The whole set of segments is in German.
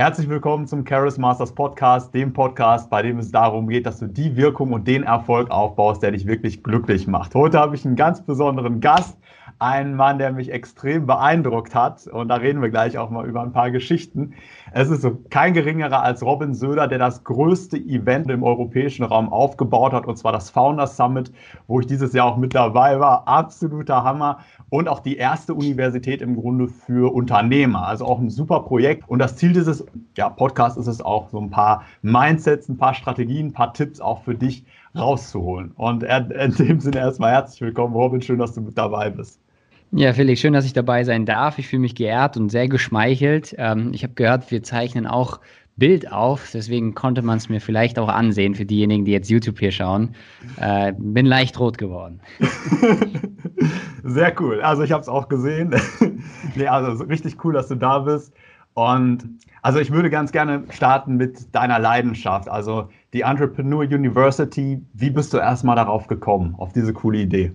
Herzlich willkommen zum Charis Masters Podcast, dem Podcast, bei dem es darum geht, dass du die Wirkung und den Erfolg aufbaust, der dich wirklich glücklich macht. Heute habe ich einen ganz besonderen Gast, einen Mann, der mich extrem beeindruckt hat. Und da reden wir gleich auch mal über ein paar Geschichten. Es ist kein geringerer als Robin Söder, der das größte Event im europäischen Raum aufgebaut hat, und zwar das Founders Summit, wo ich dieses Jahr auch mit dabei war. Absoluter Hammer und auch die erste Universität im Grunde für Unternehmer. Also auch ein super Projekt. Und das Ziel dieses ja, Podcasts ist es auch, so ein paar Mindsets, ein paar Strategien, ein paar Tipps auch für dich rauszuholen. Und in dem Sinne erstmal herzlich willkommen, Robin. Schön, dass du mit dabei bist. Ja, Felix, schön, dass ich dabei sein darf. Ich fühle mich geehrt und sehr geschmeichelt. Ähm, ich habe gehört, wir zeichnen auch Bild auf, deswegen konnte man es mir vielleicht auch ansehen für diejenigen, die jetzt YouTube hier schauen. Äh, bin leicht rot geworden. Sehr cool. Also ich habe es auch gesehen. nee, also richtig cool, dass du da bist. Und also ich würde ganz gerne starten mit deiner Leidenschaft. Also die Entrepreneur University. Wie bist du erstmal darauf gekommen, auf diese coole Idee?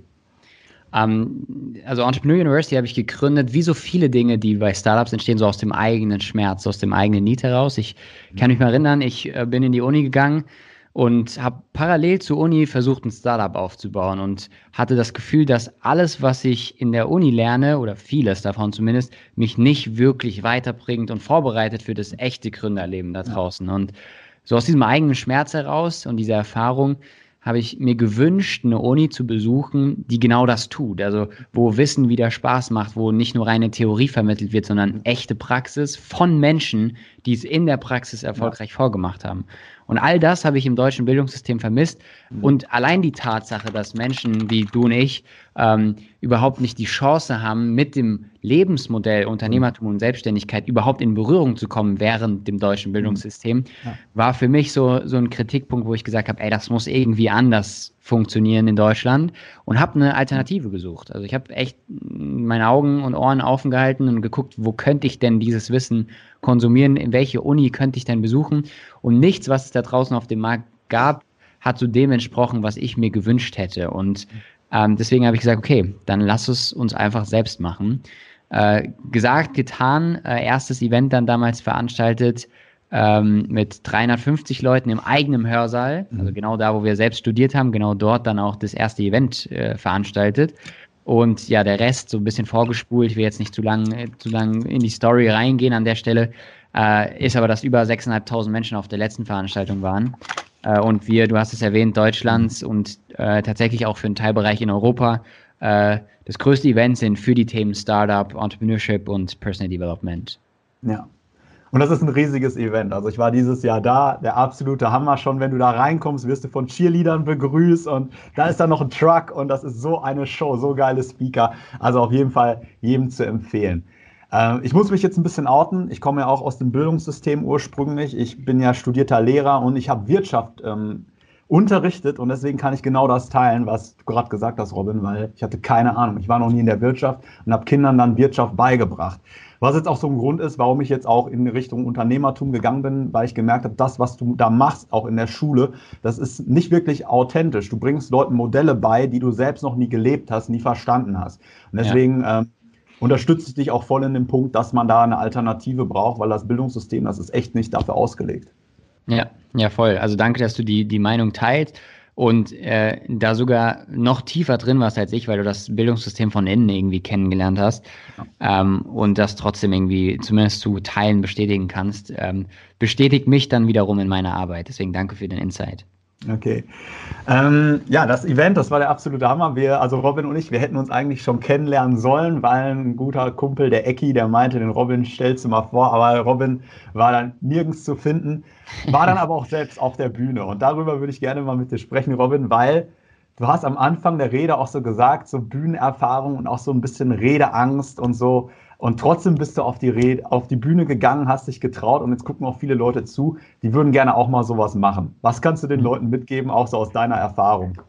Ähm, also Entrepreneur University habe ich gegründet, wie so viele Dinge, die bei Startups entstehen, so aus dem eigenen Schmerz, aus dem eigenen Need heraus. Ich kann mich mal erinnern, ich äh, bin in die Uni gegangen und habe parallel zur Uni versucht, ein Startup aufzubauen und hatte das Gefühl, dass alles, was ich in der Uni lerne, oder vieles davon zumindest, mich nicht wirklich weiterbringt und vorbereitet für das echte Gründerleben da draußen. Und so aus diesem eigenen Schmerz heraus und dieser Erfahrung habe ich mir gewünscht, eine Uni zu besuchen, die genau das tut. Also wo Wissen wieder Spaß macht, wo nicht nur reine Theorie vermittelt wird, sondern echte Praxis von Menschen, die es in der Praxis erfolgreich ja. vorgemacht haben. Und all das habe ich im deutschen Bildungssystem vermisst. Mhm. Und allein die Tatsache, dass Menschen wie du und ich ähm, überhaupt nicht die Chance haben, mit dem Lebensmodell Unternehmertum und Selbstständigkeit überhaupt in Berührung zu kommen während dem deutschen Bildungssystem, ja. war für mich so, so ein Kritikpunkt, wo ich gesagt habe, ey, das muss irgendwie anders funktionieren in Deutschland und habe eine Alternative gesucht. Also ich habe echt meine Augen und Ohren offen gehalten und geguckt, wo könnte ich denn dieses Wissen konsumieren, in welche Uni könnte ich denn besuchen und nichts, was es da draußen auf dem Markt gab, hat so dem entsprochen, was ich mir gewünscht hätte und ähm, deswegen habe ich gesagt, okay, dann lass es uns einfach selbst machen. Äh, gesagt, getan, äh, erstes Event dann damals veranstaltet, ähm, mit 350 Leuten im eigenen Hörsaal, mhm. also genau da, wo wir selbst studiert haben, genau dort dann auch das erste Event äh, veranstaltet. Und ja, der Rest so ein bisschen vorgespult. Ich will jetzt nicht zu lang, äh, zu lang in die Story reingehen an der Stelle. Äh, ist aber, dass über 6.500 Menschen auf der letzten Veranstaltung waren. Äh, und wir, du hast es erwähnt, Deutschlands mhm. und äh, tatsächlich auch für einen Teilbereich in Europa äh, das größte Event sind für die Themen Startup, Entrepreneurship und Personal Development. Ja, und das ist ein riesiges Event. Also ich war dieses Jahr da, der absolute Hammer schon. Wenn du da reinkommst, wirst du von Cheerleadern begrüßt und da ist dann noch ein Truck und das ist so eine Show, so geile Speaker. Also auf jeden Fall jedem zu empfehlen. Ähm, ich muss mich jetzt ein bisschen outen. Ich komme ja auch aus dem Bildungssystem ursprünglich. Ich bin ja studierter Lehrer und ich habe Wirtschaft ähm, unterrichtet und deswegen kann ich genau das teilen, was du gerade gesagt hast, Robin, weil ich hatte keine Ahnung. Ich war noch nie in der Wirtschaft und habe Kindern dann Wirtschaft beigebracht. Was jetzt auch so ein Grund ist, warum ich jetzt auch in Richtung Unternehmertum gegangen bin, weil ich gemerkt habe, das, was du da machst, auch in der Schule, das ist nicht wirklich authentisch. Du bringst Leuten Modelle bei, die du selbst noch nie gelebt hast, nie verstanden hast. Und deswegen ja. ähm, unterstütze ich dich auch voll in dem Punkt, dass man da eine Alternative braucht, weil das Bildungssystem, das ist echt nicht dafür ausgelegt. Ja, ja, voll. Also danke, dass du die, die Meinung teilst und äh, da sogar noch tiefer drin warst als ich, weil du das Bildungssystem von innen irgendwie kennengelernt hast ja. ähm, und das trotzdem irgendwie zumindest zu Teilen bestätigen kannst, ähm, bestätigt mich dann wiederum in meiner Arbeit. Deswegen danke für den Insight. Okay. Ähm, ja, das Event, das war der absolute Hammer. Wir, also Robin und ich, wir hätten uns eigentlich schon kennenlernen sollen, weil ein guter Kumpel, der Ecki, der meinte, den Robin stellst du mal vor, aber Robin war dann nirgends zu finden, war dann aber auch selbst auf der Bühne. Und darüber würde ich gerne mal mit dir sprechen, Robin, weil du hast am Anfang der Rede auch so gesagt, so Bühnenerfahrung und auch so ein bisschen Redeangst und so. Und trotzdem bist du auf die, Rede, auf die Bühne gegangen, hast dich getraut und jetzt gucken auch viele Leute zu, die würden gerne auch mal sowas machen. Was kannst du den mhm. Leuten mitgeben, auch so aus deiner Erfahrung?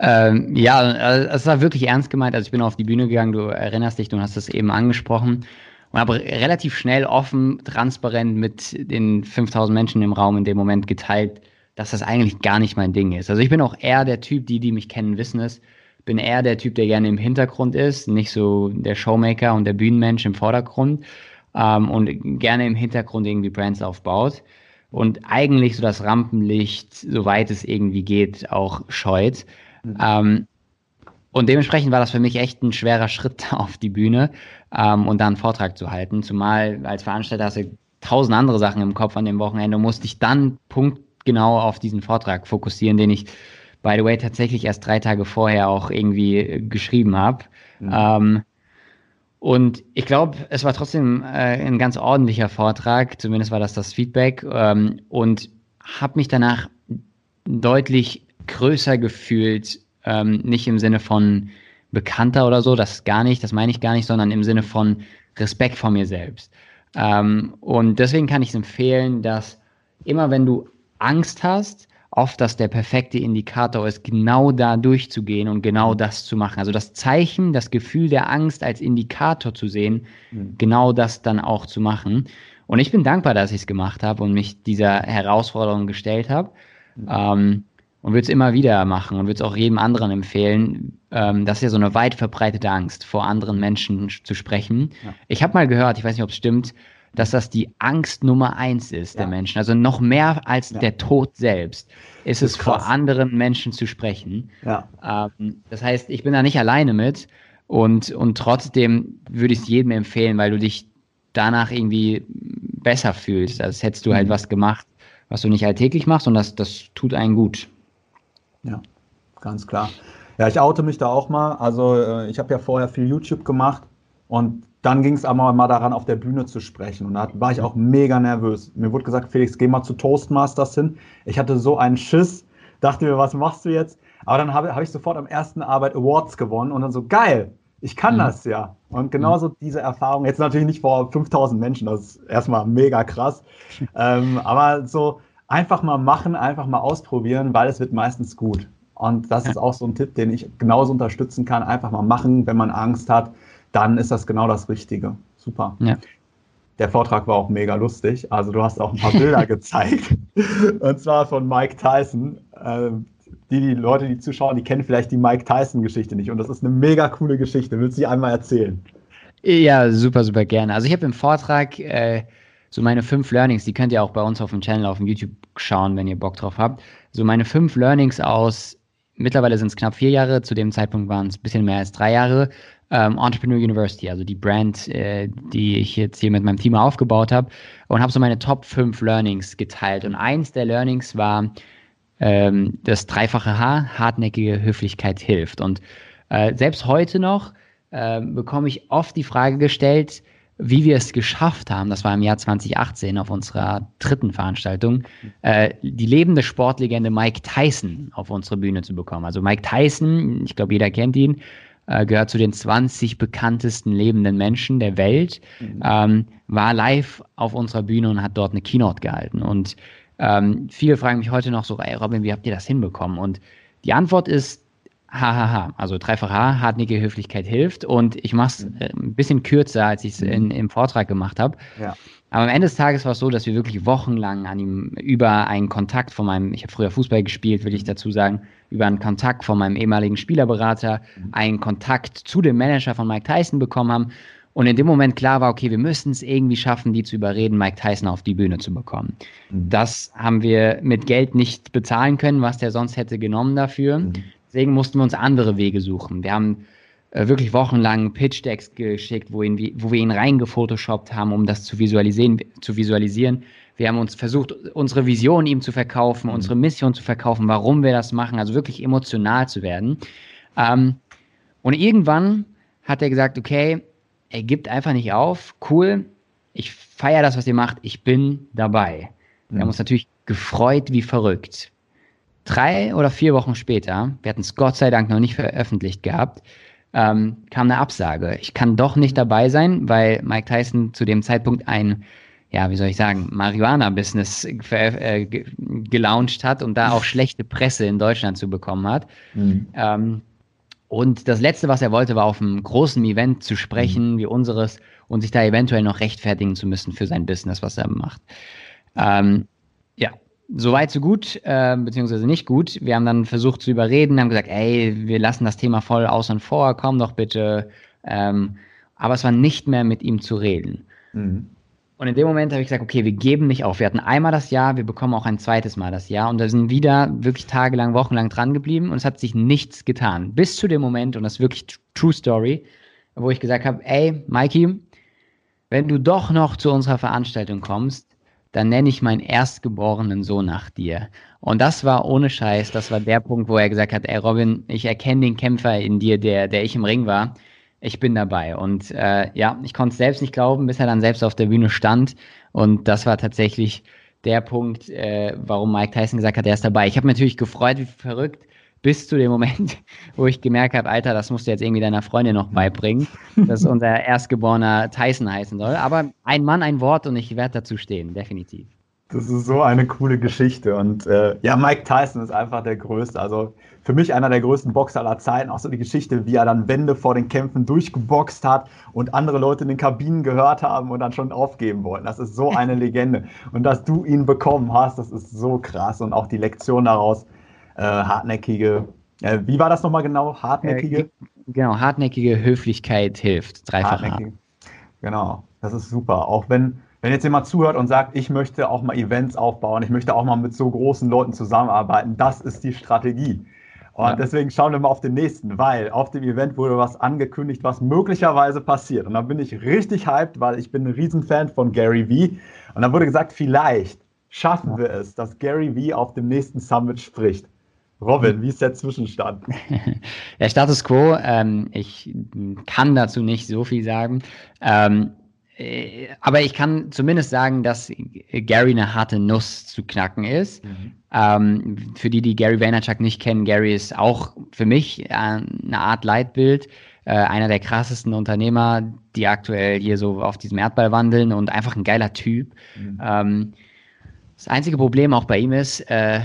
Ähm, ja, es war wirklich ernst gemeint. Also ich bin auf die Bühne gegangen, du erinnerst dich, du hast es eben angesprochen und habe relativ schnell offen, transparent mit den 5000 Menschen im Raum in dem Moment geteilt, dass das eigentlich gar nicht mein Ding ist. Also ich bin auch eher der Typ, die, die mich kennen, wissen es, bin eher der Typ, der gerne im Hintergrund ist, nicht so der Showmaker und der Bühnenmensch im Vordergrund. ähm, und gerne im Hintergrund irgendwie Brands aufbaut und eigentlich so das Rampenlicht, soweit es irgendwie geht, auch scheut. Mhm. Ähm, und dementsprechend war das für mich echt ein schwerer Schritt auf die Bühne ähm, und dann einen Vortrag zu halten. Zumal als Veranstalter hast du tausend andere Sachen im Kopf an dem Wochenende und musste ich dann punktgenau auf diesen Vortrag fokussieren, den ich, by the way, tatsächlich erst drei Tage vorher auch irgendwie geschrieben habe. Mhm. Ähm, und ich glaube, es war trotzdem äh, ein ganz ordentlicher Vortrag, zumindest war das das Feedback. Ähm, und habe mich danach deutlich größer gefühlt, ähm, nicht im Sinne von bekannter oder so, das gar nicht, das meine ich gar nicht, sondern im Sinne von Respekt vor mir selbst. Ähm, und deswegen kann ich es empfehlen, dass immer wenn du Angst hast, oft das der perfekte Indikator ist, genau da durchzugehen und genau mhm. das zu machen. Also das Zeichen, das Gefühl der Angst als Indikator zu sehen, mhm. genau das dann auch zu machen. Und ich bin dankbar, dass ich es gemacht habe und mich dieser Herausforderung gestellt habe. Mhm. Ähm, und würde es immer wieder machen und würde es auch jedem anderen empfehlen. Ähm, das ist ja so eine weit verbreitete Angst, vor anderen Menschen zu sprechen. Ja. Ich habe mal gehört, ich weiß nicht, ob es stimmt, dass das die Angst Nummer eins ist ja. der Menschen. Also noch mehr als ja. der Tod selbst ist, ist es krass. vor anderen Menschen zu sprechen. Ja. Ähm, das heißt, ich bin da nicht alleine mit und, und trotzdem würde ich es jedem empfehlen, weil du dich danach irgendwie besser fühlst, als hättest du halt mhm. halt was gemacht, was du nicht alltäglich machst und das, das tut einen gut. Ja, ganz klar. Ja, ich oute mich da auch mal. Also äh, ich habe ja vorher viel YouTube gemacht und dann ging es aber mal daran, auf der Bühne zu sprechen. Und da war ich auch mega nervös. Mir wurde gesagt, Felix, geh mal zu Toastmasters hin. Ich hatte so einen Schiss, dachte mir, was machst du jetzt? Aber dann habe hab ich sofort am ersten Arbeit Awards gewonnen und dann so, geil, ich kann mhm. das ja. Und genauso mhm. diese Erfahrung, jetzt natürlich nicht vor 5000 Menschen, das ist erstmal mega krass. ähm, aber so einfach mal machen, einfach mal ausprobieren, weil es wird meistens gut. Und das ist auch so ein Tipp, den ich genauso unterstützen kann. Einfach mal machen, wenn man Angst hat dann ist das genau das Richtige. Super. Ja. Der Vortrag war auch mega lustig. Also du hast auch ein paar Bilder gezeigt. Und zwar von Mike Tyson. Ähm, die, die Leute, die zuschauen, die kennen vielleicht die Mike Tyson-Geschichte nicht. Und das ist eine mega coole Geschichte. Willst du die einmal erzählen? Ja, super, super gerne. Also ich habe im Vortrag äh, so meine fünf Learnings, die könnt ihr auch bei uns auf dem Channel auf dem YouTube schauen, wenn ihr Bock drauf habt. So meine fünf Learnings aus, mittlerweile sind es knapp vier Jahre, zu dem Zeitpunkt waren es ein bisschen mehr als drei Jahre, ähm, Entrepreneur University, also die Brand, äh, die ich jetzt hier mit meinem Team aufgebaut habe und habe so meine Top 5 Learnings geteilt. Und eins der Learnings war ähm, das dreifache H, hartnäckige Höflichkeit hilft. Und äh, selbst heute noch äh, bekomme ich oft die Frage gestellt, wie wir es geschafft haben, das war im Jahr 2018 auf unserer dritten Veranstaltung, äh, die lebende Sportlegende Mike Tyson auf unsere Bühne zu bekommen. Also Mike Tyson, ich glaube, jeder kennt ihn, äh, gehört zu den 20 bekanntesten lebenden Menschen der Welt, mhm. ähm, war live auf unserer Bühne und hat dort eine Keynote gehalten. Und ähm, viele fragen mich heute noch so, ey Robin, wie habt ihr das hinbekommen? Und die Antwort ist HHH, also dreifach H, hartnäckige Höflichkeit hilft. Und ich mache es mhm. äh, ein bisschen kürzer, als ich es mhm. im Vortrag gemacht habe. Ja. Aber am Ende des Tages war es so, dass wir wirklich wochenlang an ihm über einen Kontakt von meinem, ich habe früher Fußball gespielt, will ich dazu sagen, über einen Kontakt von meinem ehemaligen Spielerberater, mhm. einen Kontakt zu dem Manager von Mike Tyson bekommen haben. Und in dem Moment klar war, okay, wir müssen es irgendwie schaffen, die zu überreden, Mike Tyson auf die Bühne zu bekommen. Mhm. Das haben wir mit Geld nicht bezahlen können, was der sonst hätte genommen dafür. Mhm. Deswegen mussten wir uns andere Wege suchen. Wir haben äh, wirklich wochenlang Pitch-Decks geschickt, wo, ihn, wo wir ihn reingefotoshoppt haben, um das zu visualisieren, zu visualisieren. Wir haben uns versucht, unsere Vision ihm zu verkaufen, mhm. unsere Mission zu verkaufen, warum wir das machen, also wirklich emotional zu werden. Ähm, und irgendwann hat er gesagt, okay, er gibt einfach nicht auf, cool, ich feiere das, was ihr macht, ich bin dabei. Mhm. Wir haben uns natürlich gefreut wie verrückt. Drei oder vier Wochen später, wir hatten es Gott sei Dank noch nicht veröffentlicht gehabt, ähm, kam eine Absage. Ich kann doch nicht dabei sein, weil Mike Tyson zu dem Zeitpunkt ein, ja, wie soll ich sagen, Marihuana-Business äh, gelauncht hat und da auch schlechte Presse in Deutschland zu bekommen hat. Mhm. Ähm, und das Letzte, was er wollte, war auf einem großen Event zu sprechen, mhm. wie unseres, und sich da eventuell noch rechtfertigen zu müssen für sein Business, was er macht. Ähm, Soweit, so gut, äh, beziehungsweise nicht gut. Wir haben dann versucht zu überreden, haben gesagt, ey, wir lassen das Thema voll außen vor, komm doch bitte. Ähm, aber es war nicht mehr mit ihm zu reden. Mhm. Und in dem Moment habe ich gesagt, okay, wir geben nicht auf. Wir hatten einmal das Jahr, wir bekommen auch ein zweites Mal das Jahr. Und da sind wieder wirklich tagelang, wochenlang dran geblieben und es hat sich nichts getan. Bis zu dem Moment, und das ist wirklich True Story, wo ich gesagt habe, ey, Mikey, wenn du doch noch zu unserer Veranstaltung kommst, dann nenne ich meinen erstgeborenen Sohn nach dir. Und das war ohne Scheiß, das war der Punkt, wo er gesagt hat, ey Robin, ich erkenne den Kämpfer in dir, der, der ich im Ring war ich bin dabei. Und äh, ja, ich konnte es selbst nicht glauben, bis er dann selbst auf der Bühne stand. Und das war tatsächlich der Punkt, äh, warum Mike Tyson gesagt hat, er ist dabei. Ich habe natürlich gefreut, wie verrückt, bis zu dem Moment, wo ich gemerkt habe, Alter, das musst du jetzt irgendwie deiner Freundin noch beibringen, dass unser erstgeborener Tyson heißen soll. Aber ein Mann, ein Wort und ich werde dazu stehen, definitiv. Das ist so eine coole Geschichte. Und äh, ja, Mike Tyson ist einfach der Größte. Also für mich einer der größten Boxer aller Zeiten. Auch so die Geschichte, wie er dann Wände vor den Kämpfen durchgeboxt hat und andere Leute in den Kabinen gehört haben und dann schon aufgeben wollten. Das ist so eine Legende. Und dass du ihn bekommen hast, das ist so krass. Und auch die Lektion daraus, äh, hartnäckige. Äh, wie war das nochmal genau? Hartnäckige? Äh, genau, hartnäckige Höflichkeit hilft. Dreifach. Genau, das ist super. Auch wenn wenn jetzt jemand zuhört und sagt, ich möchte auch mal Events aufbauen, ich möchte auch mal mit so großen Leuten zusammenarbeiten, das ist die Strategie. Und ja. deswegen schauen wir mal auf den nächsten, weil auf dem Event wurde was angekündigt, was möglicherweise passiert. Und da bin ich richtig hyped, weil ich bin ein Riesenfan von Gary Vee. Und da wurde gesagt, vielleicht schaffen ja. wir es, dass Gary Vee auf dem nächsten Summit spricht. Robin, wie ist der Zwischenstand? Der Status quo, ähm, ich kann dazu nicht so viel sagen. Ähm, äh, aber ich kann zumindest sagen, dass Gary eine harte Nuss zu knacken ist. Mhm. Ähm, für die, die Gary Vaynerchuk nicht kennen, Gary ist auch für mich äh, eine Art Leitbild. Äh, einer der krassesten Unternehmer, die aktuell hier so auf diesem Erdball wandeln und einfach ein geiler Typ. Mhm. Ähm, das einzige Problem auch bei ihm ist äh,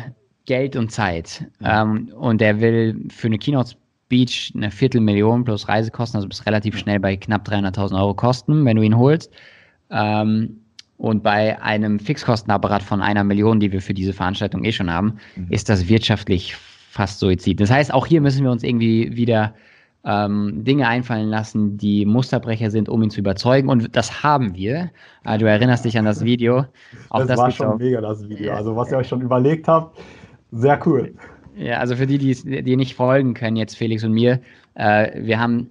Geld und Zeit. Ähm, und er will für eine Keynote Beach eine Viertelmillion plus Reisekosten, also bist relativ schnell bei knapp 300.000 Euro Kosten, wenn du ihn holst. Ähm, und bei einem Fixkostenapparat von einer Million, die wir für diese Veranstaltung eh schon haben, mhm. ist das wirtschaftlich fast Suizid. Das heißt, auch hier müssen wir uns irgendwie wieder ähm, Dinge einfallen lassen, die Musterbrecher sind, um ihn zu überzeugen. Und das haben wir. Äh, du erinnerst dich an das Video. Auch das, das war schon auch. mega, das Video. Also was ihr euch schon überlegt habt, sehr cool. Ja, also für die, die, die nicht folgen können, jetzt Felix und mir, äh, wir haben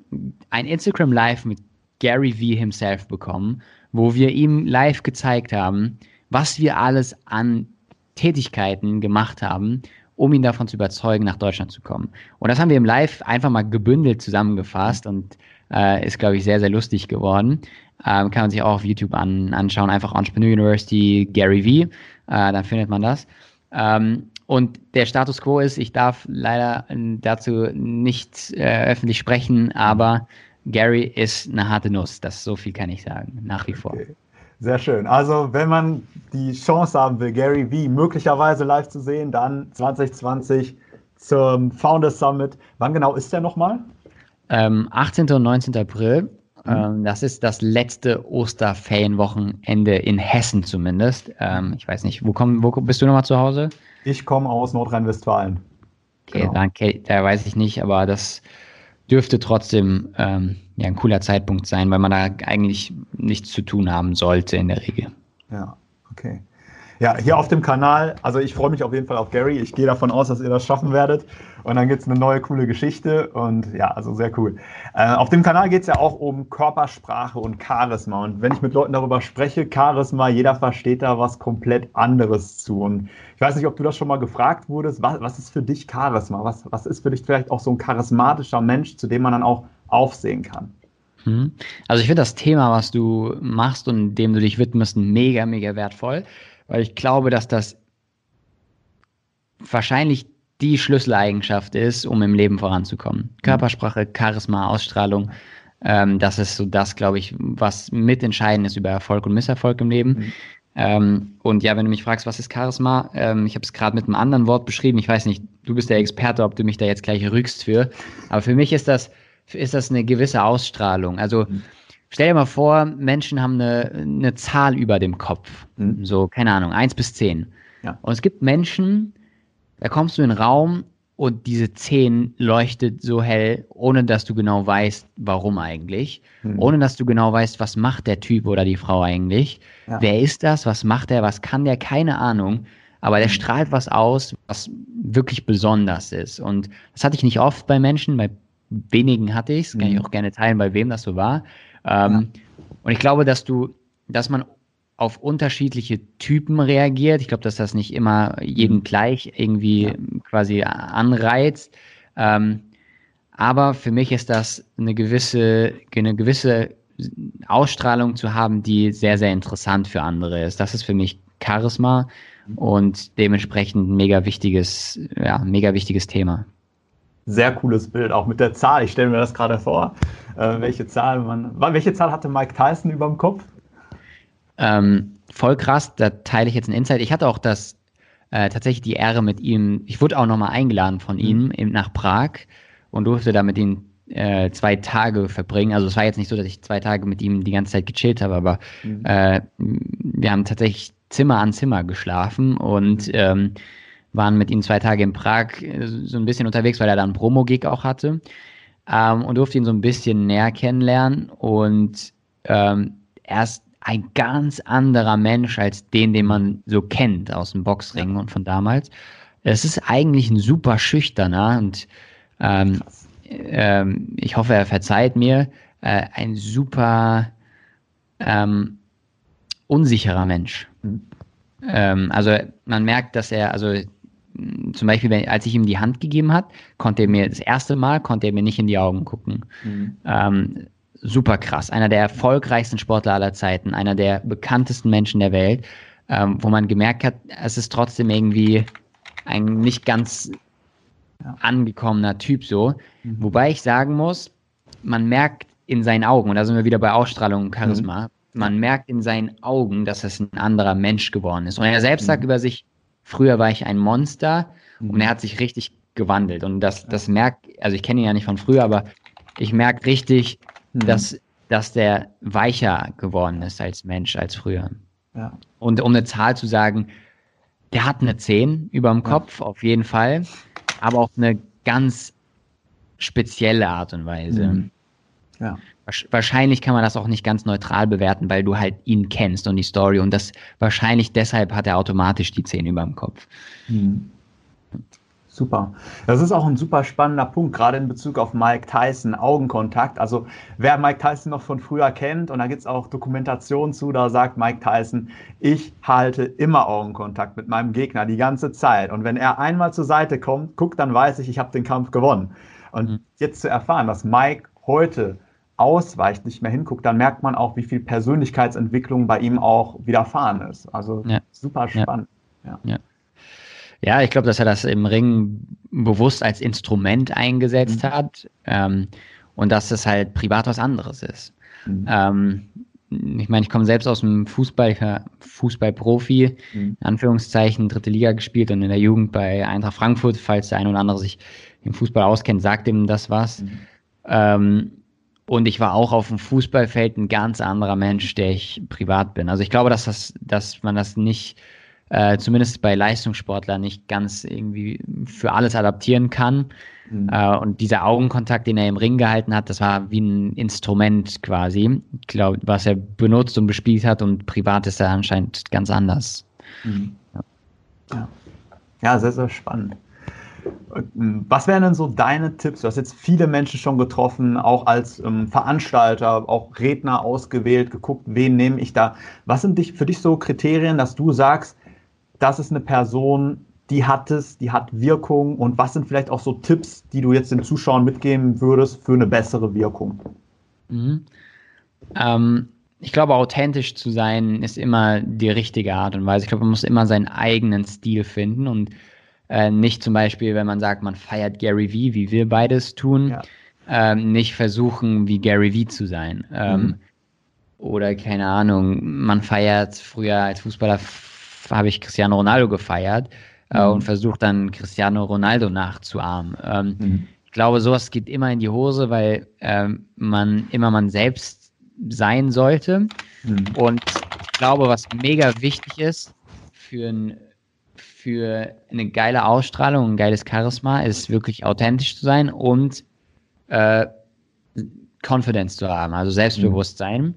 ein Instagram Live mit Gary V himself bekommen, wo wir ihm live gezeigt haben, was wir alles an Tätigkeiten gemacht haben, um ihn davon zu überzeugen, nach Deutschland zu kommen. Und das haben wir im Live einfach mal gebündelt zusammengefasst und äh, ist, glaube ich, sehr, sehr lustig geworden. Ähm, kann man sich auch auf YouTube an, anschauen, einfach Entrepreneur University Gary V, äh, dann findet man das. Ähm, und der Status quo ist, ich darf leider dazu nicht äh, öffentlich sprechen, aber Gary ist eine harte Nuss. Das so viel kann ich sagen, nach wie vor. Okay. Sehr schön. Also, wenn man die Chance haben will, Gary V möglicherweise live zu sehen, dann 2020 zum Founders Summit. Wann genau ist der nochmal? Ähm, 18. und 19. April. Mhm. Ähm, das ist das letzte Osterferienwochenende in Hessen zumindest. Ähm, ich weiß nicht, wo, komm, wo bist du nochmal zu Hause? Ich komme aus Nordrhein-Westfalen. Okay, genau. danke. Da weiß ich nicht, aber das dürfte trotzdem ähm, ja, ein cooler Zeitpunkt sein, weil man da eigentlich nichts zu tun haben sollte in der Regel. Ja, okay. Ja, hier auf dem Kanal, also ich freue mich auf jeden Fall auf Gary. Ich gehe davon aus, dass ihr das schaffen werdet. Und dann gibt es eine neue coole Geschichte. Und ja, also sehr cool. Äh, auf dem Kanal geht es ja auch um Körpersprache und Charisma. Und wenn ich mit Leuten darüber spreche, Charisma, jeder versteht da was komplett anderes zu. Und ich weiß nicht, ob du das schon mal gefragt wurdest. Was, was ist für dich Charisma? Was, was ist für dich vielleicht auch so ein charismatischer Mensch, zu dem man dann auch aufsehen kann? Hm. Also ich finde das Thema, was du machst und dem du dich widmest, mega, mega wertvoll weil ich glaube, dass das wahrscheinlich die Schlüsseleigenschaft ist, um im Leben voranzukommen. Mhm. Körpersprache, Charisma, Ausstrahlung, ähm, das ist so das, glaube ich, was mitentscheidend ist über Erfolg und Misserfolg im Leben. Mhm. Ähm, und ja, wenn du mich fragst, was ist Charisma, ähm, ich habe es gerade mit einem anderen Wort beschrieben. Ich weiß nicht, du bist der Experte, ob du mich da jetzt gleich rügst für. Aber für mich ist das, ist das eine gewisse Ausstrahlung. Also mhm. Stell dir mal vor, Menschen haben eine, eine Zahl über dem Kopf. Mhm. So, keine Ahnung, eins bis zehn. Ja. Und es gibt Menschen, da kommst du in einen Raum und diese 10 leuchtet so hell, ohne dass du genau weißt, warum eigentlich. Mhm. Ohne dass du genau weißt, was macht der Typ oder die Frau eigentlich. Ja. Wer ist das? Was macht er? Was kann der? Keine Ahnung. Aber der mhm. strahlt was aus, was wirklich besonders ist. Und das hatte ich nicht oft bei Menschen, bei wenigen hatte ich es. Kann ich mhm. auch gerne teilen, bei wem das so war. Ähm, ja. Und ich glaube, dass du, dass man auf unterschiedliche Typen reagiert. Ich glaube, dass das nicht immer jeden mhm. gleich irgendwie ja. quasi anreizt. Ähm, aber für mich ist das eine gewisse, eine gewisse Ausstrahlung zu haben, die sehr, sehr interessant für andere ist. Das ist für mich Charisma mhm. und dementsprechend ein mega wichtiges, ja, mega wichtiges Thema. Sehr cooles Bild, auch mit der Zahl. Ich stelle mir das gerade vor, äh, welche Zahl man. Welche Zahl hatte Mike Tyson über dem Kopf? Ähm, voll krass, da teile ich jetzt ein Insight. Ich hatte auch das äh, tatsächlich die Ehre mit ihm, ich wurde auch nochmal eingeladen von ihm mhm. nach Prag und durfte da mit ihm äh, zwei Tage verbringen. Also es war jetzt nicht so, dass ich zwei Tage mit ihm die ganze Zeit gechillt habe, aber mhm. äh, wir haben tatsächlich Zimmer an Zimmer geschlafen und mhm. ähm, waren mit ihm zwei Tage in Prag äh, so ein bisschen unterwegs, weil er da einen Promo-Gig auch hatte ähm, und durfte ihn so ein bisschen näher kennenlernen und ähm, erst ein ganz anderer Mensch als den, den man so kennt aus dem Boxring und von damals. Es ist eigentlich ein super schüchterner und ähm, ähm, ich hoffe, er verzeiht mir, äh, ein super ähm, unsicherer Mensch. Mhm. Also man merkt, dass er, also zum Beispiel, wenn, als ich ihm die Hand gegeben hat, konnte er mir das erste Mal konnte er mir nicht in die Augen gucken. Mhm. Ähm, super krass. Einer der erfolgreichsten Sportler aller Zeiten, einer der bekanntesten Menschen der Welt, ähm, wo man gemerkt hat, es ist trotzdem irgendwie ein nicht ganz angekommener Typ so. Mhm. Wobei ich sagen muss, man merkt in seinen Augen, und da sind wir wieder bei Ausstrahlung und Charisma, mhm. man merkt in seinen Augen, dass es ein anderer Mensch geworden ist. Und er selbst mhm. sagt über sich, früher war ich ein Monster und mhm. er hat sich richtig gewandelt. Und das, das merkt, also ich kenne ihn ja nicht von früher, aber ich merke richtig, mhm. dass, dass der weicher geworden ist als Mensch, als früher. Ja. Und um eine Zahl zu sagen, der hat eine 10 über dem Kopf, ja. auf jeden Fall, aber auf eine ganz spezielle Art und Weise. Mhm. Ja. Wahrscheinlich kann man das auch nicht ganz neutral bewerten, weil du halt ihn kennst und die Story und das wahrscheinlich deshalb hat er automatisch die 10 über dem Kopf. Mhm. Super. Das ist auch ein super spannender Punkt, gerade in Bezug auf Mike Tyson, Augenkontakt. Also wer Mike Tyson noch von früher kennt, und da gibt es auch Dokumentationen zu, da sagt Mike Tyson, ich halte immer Augenkontakt mit meinem Gegner die ganze Zeit. Und wenn er einmal zur Seite kommt, guckt, dann weiß ich, ich habe den Kampf gewonnen. Und mhm. jetzt zu erfahren, dass Mike heute ausweicht, nicht mehr hinguckt, dann merkt man auch, wie viel Persönlichkeitsentwicklung bei ihm auch widerfahren ist. Also ja. super spannend. ja. ja. Ja, ich glaube, dass er das im Ring bewusst als Instrument eingesetzt mhm. hat ähm, und dass es halt privat was anderes ist. Mhm. Ähm, ich meine, ich komme selbst aus dem Fußball, Fußballprofi, mhm. in Anführungszeichen, dritte Liga gespielt und in der Jugend bei Eintracht Frankfurt, falls der ein oder andere sich im Fußball auskennt, sagt ihm das was. Mhm. Ähm, und ich war auch auf dem Fußballfeld ein ganz anderer Mensch, der ich privat bin. Also ich glaube, dass das, dass man das nicht äh, zumindest bei Leistungssportlern nicht ganz irgendwie für alles adaptieren kann. Mhm. Äh, und dieser Augenkontakt, den er im Ring gehalten hat, das war wie ein Instrument quasi, ich glaube, was er benutzt und bespielt hat und privat ist er anscheinend ganz anders. Mhm. Ja. ja. ja, sehr, sehr spannend. Was wären denn so deine Tipps? Du hast jetzt viele Menschen schon getroffen, auch als ähm, Veranstalter, auch Redner ausgewählt, geguckt, wen nehme ich da. Was sind dich, für dich so Kriterien, dass du sagst, das ist eine Person, die hat es, die hat Wirkung und was sind vielleicht auch so Tipps, die du jetzt den Zuschauern mitgeben würdest für eine bessere Wirkung? Mhm. Ähm, ich glaube, authentisch zu sein ist immer die richtige Art und Weise. Ich glaube, man muss immer seinen eigenen Stil finden und äh, nicht zum Beispiel, wenn man sagt, man feiert Gary Vee, wie wir beides tun, ja. ähm, nicht versuchen, wie Gary Vee zu sein. Ähm, mhm. Oder keine Ahnung, man feiert früher als Fußballer habe ich Cristiano Ronaldo gefeiert äh, mhm. und versucht dann Cristiano Ronaldo nachzuahmen. Ähm, mhm. Ich glaube, sowas geht immer in die Hose, weil ähm, man immer man selbst sein sollte. Mhm. Und ich glaube, was mega wichtig ist für ein für eine geile Ausstrahlung, ein geiles Charisma ist wirklich authentisch zu sein und äh, Confidence zu haben, also Selbstbewusstsein.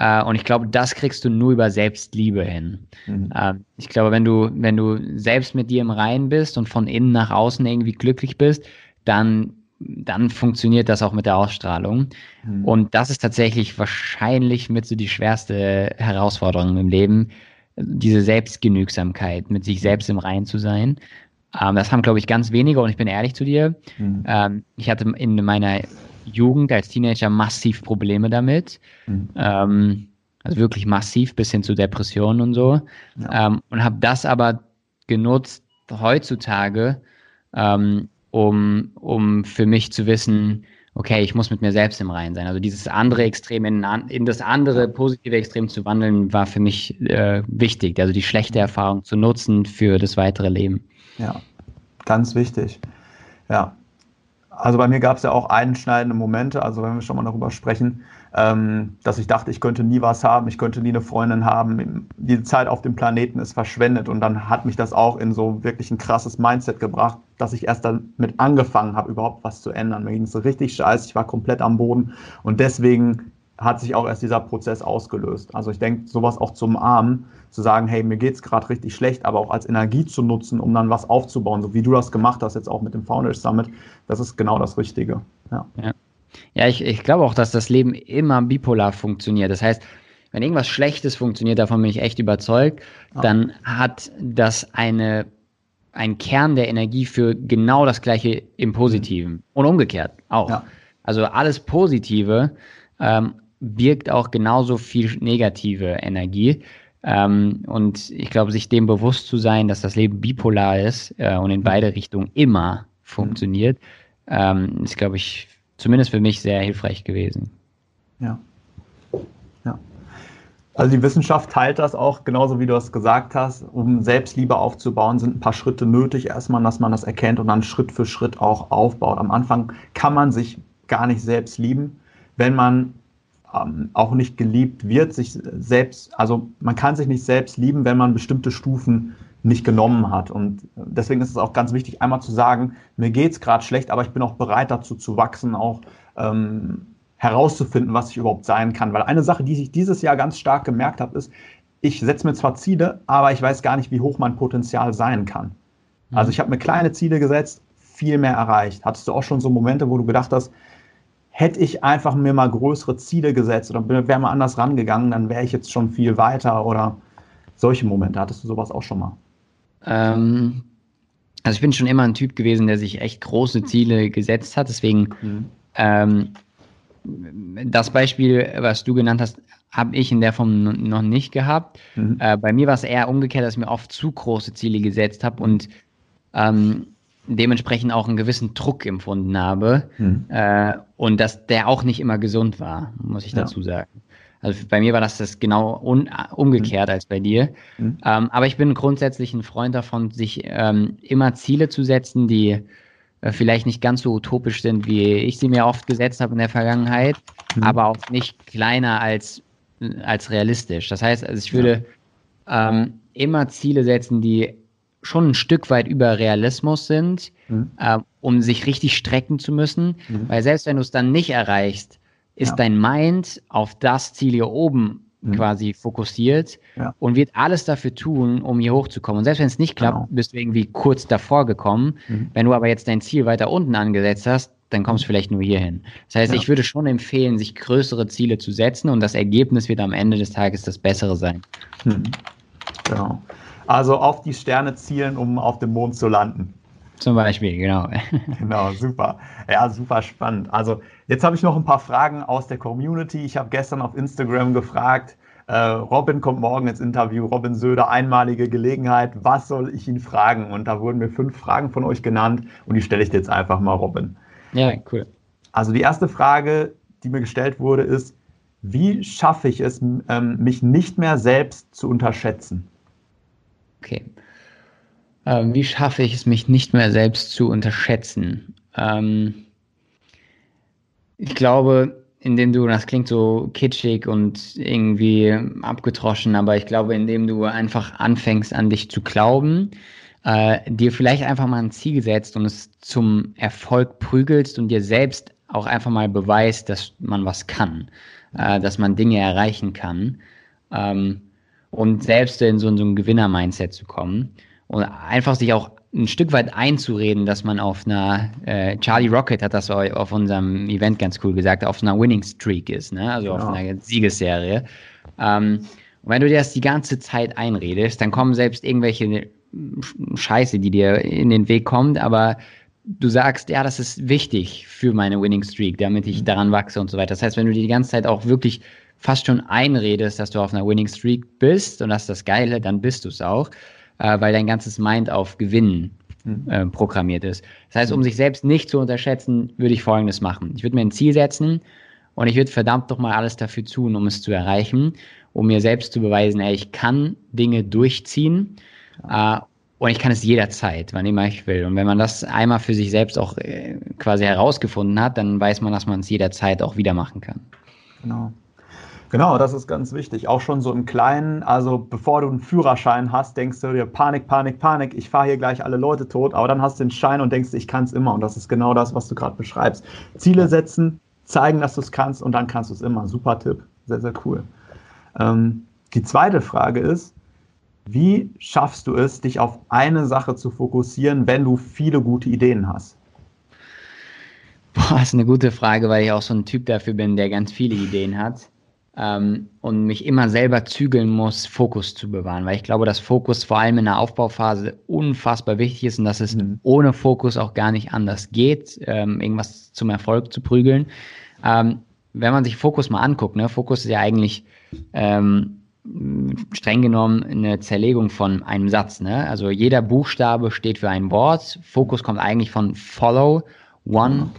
Äh, und ich glaube, das kriegst du nur über Selbstliebe hin. Mhm. Äh, ich glaube, wenn du, wenn du selbst mit dir im Reinen bist und von innen nach außen irgendwie glücklich bist, dann, dann funktioniert das auch mit der Ausstrahlung. Mhm. Und das ist tatsächlich wahrscheinlich mit so die schwerste Herausforderung im Leben, diese Selbstgenügsamkeit, mit sich selbst im Reinen zu sein. Ähm, das haben, glaube ich, ganz wenige und ich bin ehrlich zu dir. Mhm. Ähm, ich hatte in meiner Jugend als Teenager massiv Probleme damit. Mhm. Ähm, also wirklich massiv bis hin zu Depressionen und so. Ja. Ähm, und habe das aber genutzt heutzutage, ähm, um, um für mich zu wissen, okay, ich muss mit mir selbst im Reinen sein. Also dieses andere Extrem in, in das andere positive Extrem zu wandeln, war für mich äh, wichtig. Also die schlechte mhm. Erfahrung zu nutzen für das weitere Leben. Ja, ganz wichtig. Ja. Also bei mir gab es ja auch einschneidende Momente, also wenn wir schon mal darüber sprechen, ähm, dass ich dachte, ich könnte nie was haben, ich könnte nie eine Freundin haben. Die Zeit auf dem Planeten ist verschwendet und dann hat mich das auch in so wirklich ein krasses Mindset gebracht, dass ich erst damit angefangen habe, überhaupt was zu ändern. Mir ging es so richtig scheiße, ich war komplett am Boden und deswegen hat sich auch erst dieser Prozess ausgelöst. Also ich denke, sowas auch zum Armen, zu sagen, hey, mir geht es gerade richtig schlecht, aber auch als Energie zu nutzen, um dann was aufzubauen, so wie du das gemacht hast, jetzt auch mit dem Founders Summit, das ist genau das Richtige. Ja. ja. Ja, ich, ich glaube auch, dass das Leben immer bipolar funktioniert. Das heißt, wenn irgendwas Schlechtes funktioniert, davon bin ich echt überzeugt, ja. dann hat das eine, einen Kern der Energie für genau das Gleiche im Positiven. Mhm. Und umgekehrt auch. Ja. Also alles Positive ähm, birgt auch genauso viel negative Energie. Ähm, und ich glaube, sich dem bewusst zu sein, dass das Leben bipolar ist äh, und in beide Richtungen immer funktioniert, ähm, ist, glaube ich, zumindest für mich sehr hilfreich gewesen. Ja. Ja. Also die Wissenschaft teilt das auch, genauso wie du es gesagt hast, um Selbstliebe aufzubauen, sind ein paar Schritte nötig, erstmal, dass man das erkennt und dann Schritt für Schritt auch aufbaut. Am Anfang kann man sich gar nicht selbst lieben, wenn man ähm, auch nicht geliebt wird, sich selbst, also man kann sich nicht selbst lieben, wenn man bestimmte Stufen nicht genommen hat. Und deswegen ist es auch ganz wichtig, einmal zu sagen, mir geht es gerade schlecht, aber ich bin auch bereit dazu zu wachsen, auch ähm, herauszufinden, was ich überhaupt sein kann. Weil eine Sache, die ich dieses Jahr ganz stark gemerkt habe, ist, ich setze mir zwar Ziele, aber ich weiß gar nicht, wie hoch mein Potenzial sein kann. Mhm. Also ich habe mir kleine Ziele gesetzt, viel mehr erreicht. Hattest du auch schon so Momente, wo du gedacht hast, hätte ich einfach mir mal größere Ziele gesetzt oder wäre mal anders rangegangen, dann wäre ich jetzt schon viel weiter oder solche Momente. Hattest du sowas auch schon mal? Ähm, also ich bin schon immer ein Typ gewesen, der sich echt große Ziele gesetzt hat. Deswegen mhm. ähm, das Beispiel, was du genannt hast, habe ich in der Form noch nicht gehabt. Mhm. Äh, bei mir war es eher umgekehrt, dass ich mir oft zu große Ziele gesetzt habe und ähm, dementsprechend auch einen gewissen Druck empfunden habe mhm. äh, und dass der auch nicht immer gesund war, muss ich ja. dazu sagen. Also bei mir war das, das genau umgekehrt mhm. als bei dir. Mhm. Ähm, aber ich bin grundsätzlich ein Freund davon, sich ähm, immer Ziele zu setzen, die äh, vielleicht nicht ganz so utopisch sind, wie ich sie mir oft gesetzt habe in der Vergangenheit, mhm. aber auch nicht kleiner als, als realistisch. Das heißt, also ich würde ja. ähm, immer Ziele setzen, die schon ein Stück weit über Realismus sind, mhm. äh, um sich richtig strecken zu müssen. Mhm. Weil selbst wenn du es dann nicht erreichst, ist ja. dein Mind auf das Ziel hier oben mhm. quasi fokussiert ja. und wird alles dafür tun, um hier hochzukommen. Und selbst wenn es nicht klappt, genau. bist du irgendwie kurz davor gekommen. Mhm. Wenn du aber jetzt dein Ziel weiter unten angesetzt hast, dann kommst du vielleicht nur hier hin. Das heißt, ja. ich würde schon empfehlen, sich größere Ziele zu setzen und das Ergebnis wird am Ende des Tages das bessere sein. Mhm. Genau. Also auf die Sterne zielen, um auf dem Mond zu landen. Zum Beispiel, genau. genau, super. Ja, super spannend. Also jetzt habe ich noch ein paar Fragen aus der Community. Ich habe gestern auf Instagram gefragt, äh, Robin kommt morgen ins Interview, Robin Söder, einmalige Gelegenheit, was soll ich ihn fragen? Und da wurden mir fünf Fragen von euch genannt und die stelle ich dir jetzt einfach mal, Robin. Ja, cool. Also die erste Frage, die mir gestellt wurde, ist, wie schaffe ich es, ähm, mich nicht mehr selbst zu unterschätzen? Okay. Ähm, wie schaffe ich es, mich nicht mehr selbst zu unterschätzen? Ähm, ich glaube, indem du, das klingt so kitschig und irgendwie abgetroschen, aber ich glaube, indem du einfach anfängst an dich zu glauben, äh, dir vielleicht einfach mal ein Ziel setzt und es zum Erfolg prügelst und dir selbst auch einfach mal beweist, dass man was kann, äh, dass man Dinge erreichen kann ähm, und selbst in so, in so ein Gewinner-Mindset zu kommen und einfach sich auch ein Stück weit einzureden, dass man auf einer, äh, Charlie Rocket hat das auf unserem Event ganz cool gesagt, auf einer Winning Streak ist, ne? also genau. auf einer Siegesserie. Ähm, und wenn du dir das die ganze Zeit einredest, dann kommen selbst irgendwelche Scheiße, die dir in den Weg kommt, aber du sagst, ja, das ist wichtig für meine Winning Streak, damit ich daran wachse und so weiter. Das heißt, wenn du dir die ganze Zeit auch wirklich fast schon einredest, dass du auf einer Winning Streak bist und das ist das Geile, dann bist du es auch äh, weil dein ganzes Mind auf Gewinnen mhm. äh, programmiert ist. Das heißt, um sich selbst nicht zu unterschätzen, würde ich Folgendes machen. Ich würde mir ein Ziel setzen und ich würde verdammt doch mal alles dafür tun, um es zu erreichen, um mir selbst zu beweisen, ey, ich kann Dinge durchziehen äh, und ich kann es jederzeit, wann immer ich will. Und wenn man das einmal für sich selbst auch äh, quasi herausgefunden hat, dann weiß man, dass man es jederzeit auch wieder machen kann. Genau. Genau, das ist ganz wichtig. Auch schon so im Kleinen. Also bevor du einen Führerschein hast, denkst du dir Panik, Panik, Panik. Ich fahre hier gleich alle Leute tot. Aber dann hast du den Schein und denkst, ich kann es immer. Und das ist genau das, was du gerade beschreibst. Ziele setzen, zeigen, dass du es kannst und dann kannst du es immer. Super Tipp. Sehr, sehr cool. Ähm, die zweite Frage ist, wie schaffst du es, dich auf eine Sache zu fokussieren, wenn du viele gute Ideen hast? Boah, das ist eine gute Frage, weil ich auch so ein Typ dafür bin, der ganz viele Ideen hat ähm, und mich immer selber zügeln muss, Fokus zu bewahren, weil ich glaube, dass Fokus vor allem in der Aufbauphase unfassbar wichtig ist und dass es mhm. ohne Fokus auch gar nicht anders geht, ähm, irgendwas zum Erfolg zu prügeln. Ähm, wenn man sich Fokus mal anguckt, ne, Fokus ist ja eigentlich ähm, streng genommen eine Zerlegung von einem Satz. Ne? Also jeder Buchstabe steht für ein Wort. Fokus kommt eigentlich von follow, one,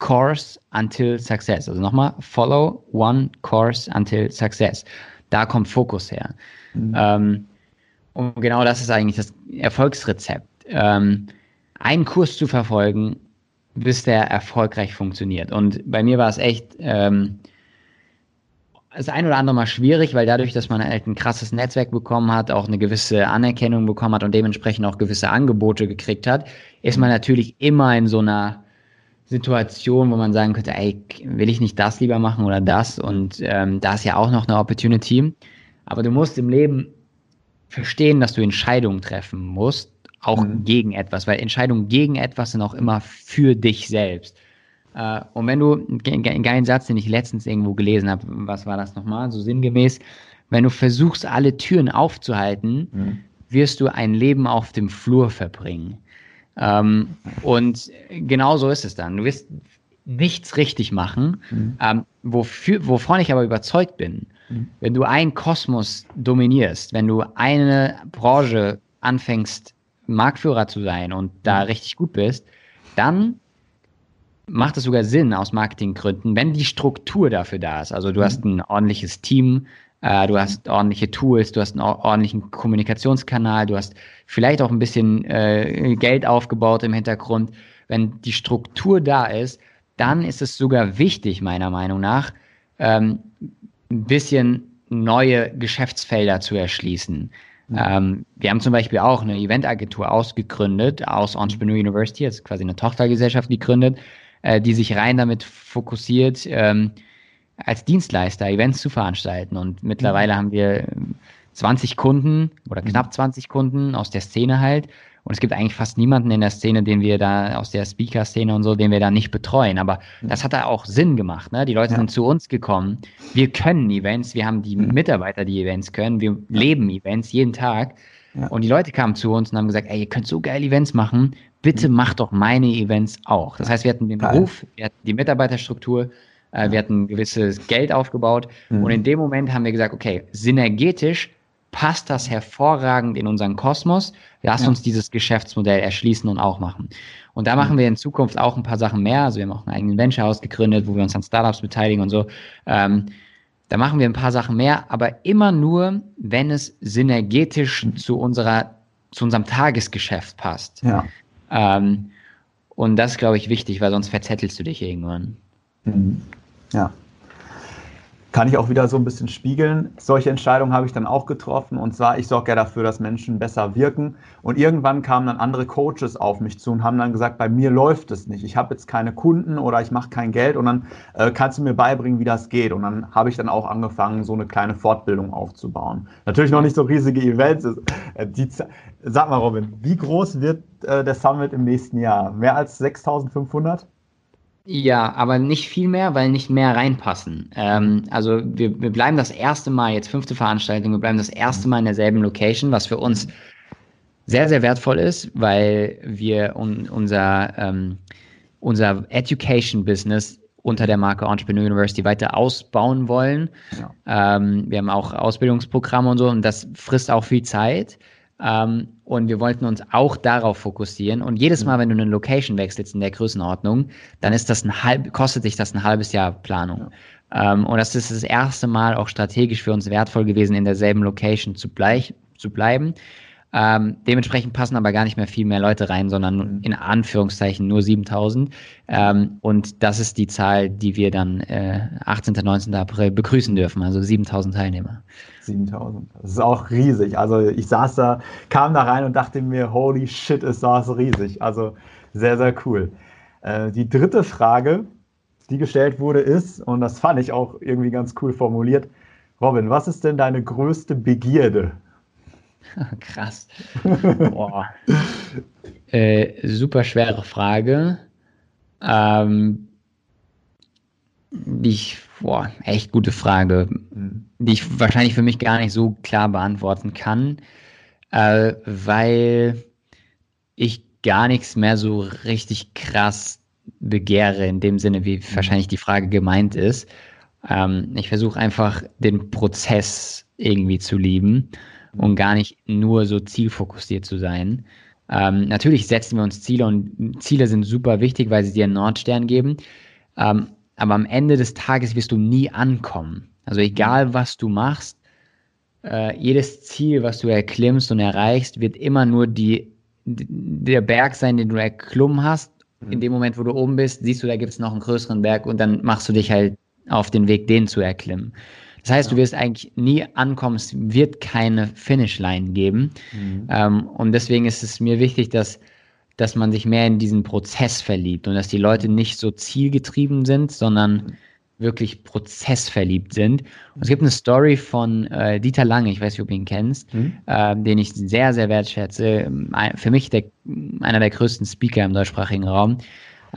course until success. Also nochmal, follow one course until success. Da kommt Fokus her. Mhm. Ähm, und genau das ist eigentlich das Erfolgsrezept. Ähm, einen Kurs zu verfolgen, bis der erfolgreich funktioniert. Und bei mir war es echt ähm, das ein oder andere Mal schwierig, weil dadurch, dass man halt ein krasses Netzwerk bekommen hat, auch eine gewisse Anerkennung bekommen hat und dementsprechend auch gewisse Angebote gekriegt hat, ist man natürlich immer in so einer Situation, wo man sagen könnte, ey, will ich nicht das lieber machen oder das? Und ähm, da ist ja auch noch eine Opportunity. Aber du musst im Leben verstehen, dass du Entscheidungen treffen musst, auch mhm. gegen etwas, weil Entscheidungen gegen etwas sind auch immer für dich selbst. Äh, und wenn du, einen geilen Satz, den ich letztens irgendwo gelesen habe, was war das nochmal, so sinngemäß, wenn du versuchst, alle Türen aufzuhalten, mhm. wirst du ein Leben auf dem Flur verbringen. Ähm, und genau so ist es dann. Du wirst nichts richtig machen, mhm. ähm, wofür, wovon ich aber überzeugt bin. Mhm. Wenn du einen Kosmos dominierst, wenn du eine Branche anfängst, Marktführer zu sein und da mhm. richtig gut bist, dann macht es sogar Sinn aus Marketinggründen, wenn die Struktur dafür da ist. Also du mhm. hast ein ordentliches Team, äh, du hast ordentliche Tools, du hast einen ordentlichen Kommunikationskanal, du hast vielleicht auch ein bisschen äh, Geld aufgebaut im Hintergrund. Wenn die Struktur da ist, dann ist es sogar wichtig, meiner Meinung nach, ähm, ein bisschen neue Geschäftsfelder zu erschließen. Mhm. Ähm, wir haben zum Beispiel auch eine Eventagentur ausgegründet aus Entrepreneur University, das ist quasi eine Tochtergesellschaft gegründet, äh, die sich rein damit fokussiert, ähm, als Dienstleister Events zu veranstalten. Und mittlerweile mhm. haben wir 20 Kunden oder knapp 20 mhm. Kunden aus der Szene halt. Und es gibt eigentlich fast niemanden in der Szene, den wir da aus der Speaker-Szene und so, den wir da nicht betreuen. Aber mhm. das hat da auch Sinn gemacht. Ne? Die Leute ja. sind zu uns gekommen. Wir können Events, wir haben die mhm. Mitarbeiter, die Events können. Wir leben Events jeden Tag. Ja. Und die Leute kamen zu uns und haben gesagt, ey, ihr könnt so geil Events machen. Bitte mhm. macht doch meine Events auch. Das heißt, wir hatten den Beruf, wir hatten die Mitarbeiterstruktur wir hatten gewisses Geld aufgebaut. Mhm. Und in dem Moment haben wir gesagt, okay, synergetisch passt das hervorragend in unseren Kosmos. Lass ja. uns dieses Geschäftsmodell erschließen und auch machen. Und da machen wir in Zukunft auch ein paar Sachen mehr. Also wir haben auch einen eigenen Venture ausgegründet, wo wir uns an Startups beteiligen und so. Ähm, da machen wir ein paar Sachen mehr, aber immer nur, wenn es synergetisch mhm. zu unserer, zu unserem Tagesgeschäft passt. Ja. Ähm, und das ist, glaube ich, wichtig, weil sonst verzettelst du dich irgendwann. Mhm. Ja. kann ich auch wieder so ein bisschen spiegeln. Solche Entscheidungen habe ich dann auch getroffen. Und zwar, ich sorge ja dafür, dass Menschen besser wirken. Und irgendwann kamen dann andere Coaches auf mich zu und haben dann gesagt, bei mir läuft es nicht. Ich habe jetzt keine Kunden oder ich mache kein Geld und dann äh, kannst du mir beibringen, wie das geht. Und dann habe ich dann auch angefangen, so eine kleine Fortbildung aufzubauen. Natürlich noch nicht so riesige Events. Äh, die, sag mal, Robin, wie groß wird äh, der Summit im nächsten Jahr? Mehr als 6500? Ja, aber nicht viel mehr, weil nicht mehr reinpassen. Ähm, also wir, wir bleiben das erste Mal, jetzt fünfte Veranstaltung, wir bleiben das erste Mal in derselben Location, was für uns sehr, sehr wertvoll ist, weil wir un, unser, ähm, unser Education-Business unter der Marke Entrepreneur University weiter ausbauen wollen. Ja. Ähm, wir haben auch Ausbildungsprogramme und so und das frisst auch viel Zeit. Ähm, und wir wollten uns auch darauf fokussieren. Und jedes Mal, wenn du eine Location wechselst in der Größenordnung, dann ist das ein halb, kostet dich das ein halbes Jahr Planung. Ja. Ähm, und das ist das erste Mal auch strategisch für uns wertvoll gewesen, in derselben Location zu, bleich, zu bleiben. Ähm, dementsprechend passen aber gar nicht mehr viel mehr Leute rein, sondern mhm. in Anführungszeichen nur 7000. Ähm, und das ist die Zahl, die wir dann äh, 18. 19. April begrüßen dürfen, also 7000 Teilnehmer. 7000. Das ist auch riesig. Also ich saß da, kam da rein und dachte mir, holy shit, ist das riesig. Also sehr, sehr cool. Äh, die dritte Frage, die gestellt wurde, ist, und das fand ich auch irgendwie ganz cool formuliert, Robin, was ist denn deine größte Begierde? Krass. Boah. äh, super schwere Frage. Ähm, ich, boah, echt gute Frage, mhm. die ich wahrscheinlich für mich gar nicht so klar beantworten kann, äh, weil ich gar nichts mehr so richtig krass begehre, in dem Sinne, wie mhm. wahrscheinlich die Frage gemeint ist. Ähm, ich versuche einfach den Prozess irgendwie zu lieben und gar nicht nur so zielfokussiert zu sein. Ähm, natürlich setzen wir uns Ziele und Ziele sind super wichtig, weil sie dir einen Nordstern geben. Ähm, aber am Ende des Tages wirst du nie ankommen. Also egal was du machst, äh, jedes Ziel, was du erklimmst und erreichst, wird immer nur die, der Berg sein, den du erklommen hast. In mhm. dem Moment, wo du oben bist, siehst du, da gibt es noch einen größeren Berg und dann machst du dich halt auf den Weg, den zu erklimmen. Das heißt, ja. du wirst eigentlich nie ankommen, es wird keine Finishline geben. Mhm. Ähm, und deswegen ist es mir wichtig, dass, dass man sich mehr in diesen Prozess verliebt und dass die Leute mhm. nicht so zielgetrieben sind, sondern mhm. wirklich prozessverliebt sind. Und es gibt eine Story von äh, Dieter Lange, ich weiß nicht, ob du ihn kennst, mhm. äh, den ich sehr, sehr wertschätze. Für mich der, einer der größten Speaker im deutschsprachigen Raum.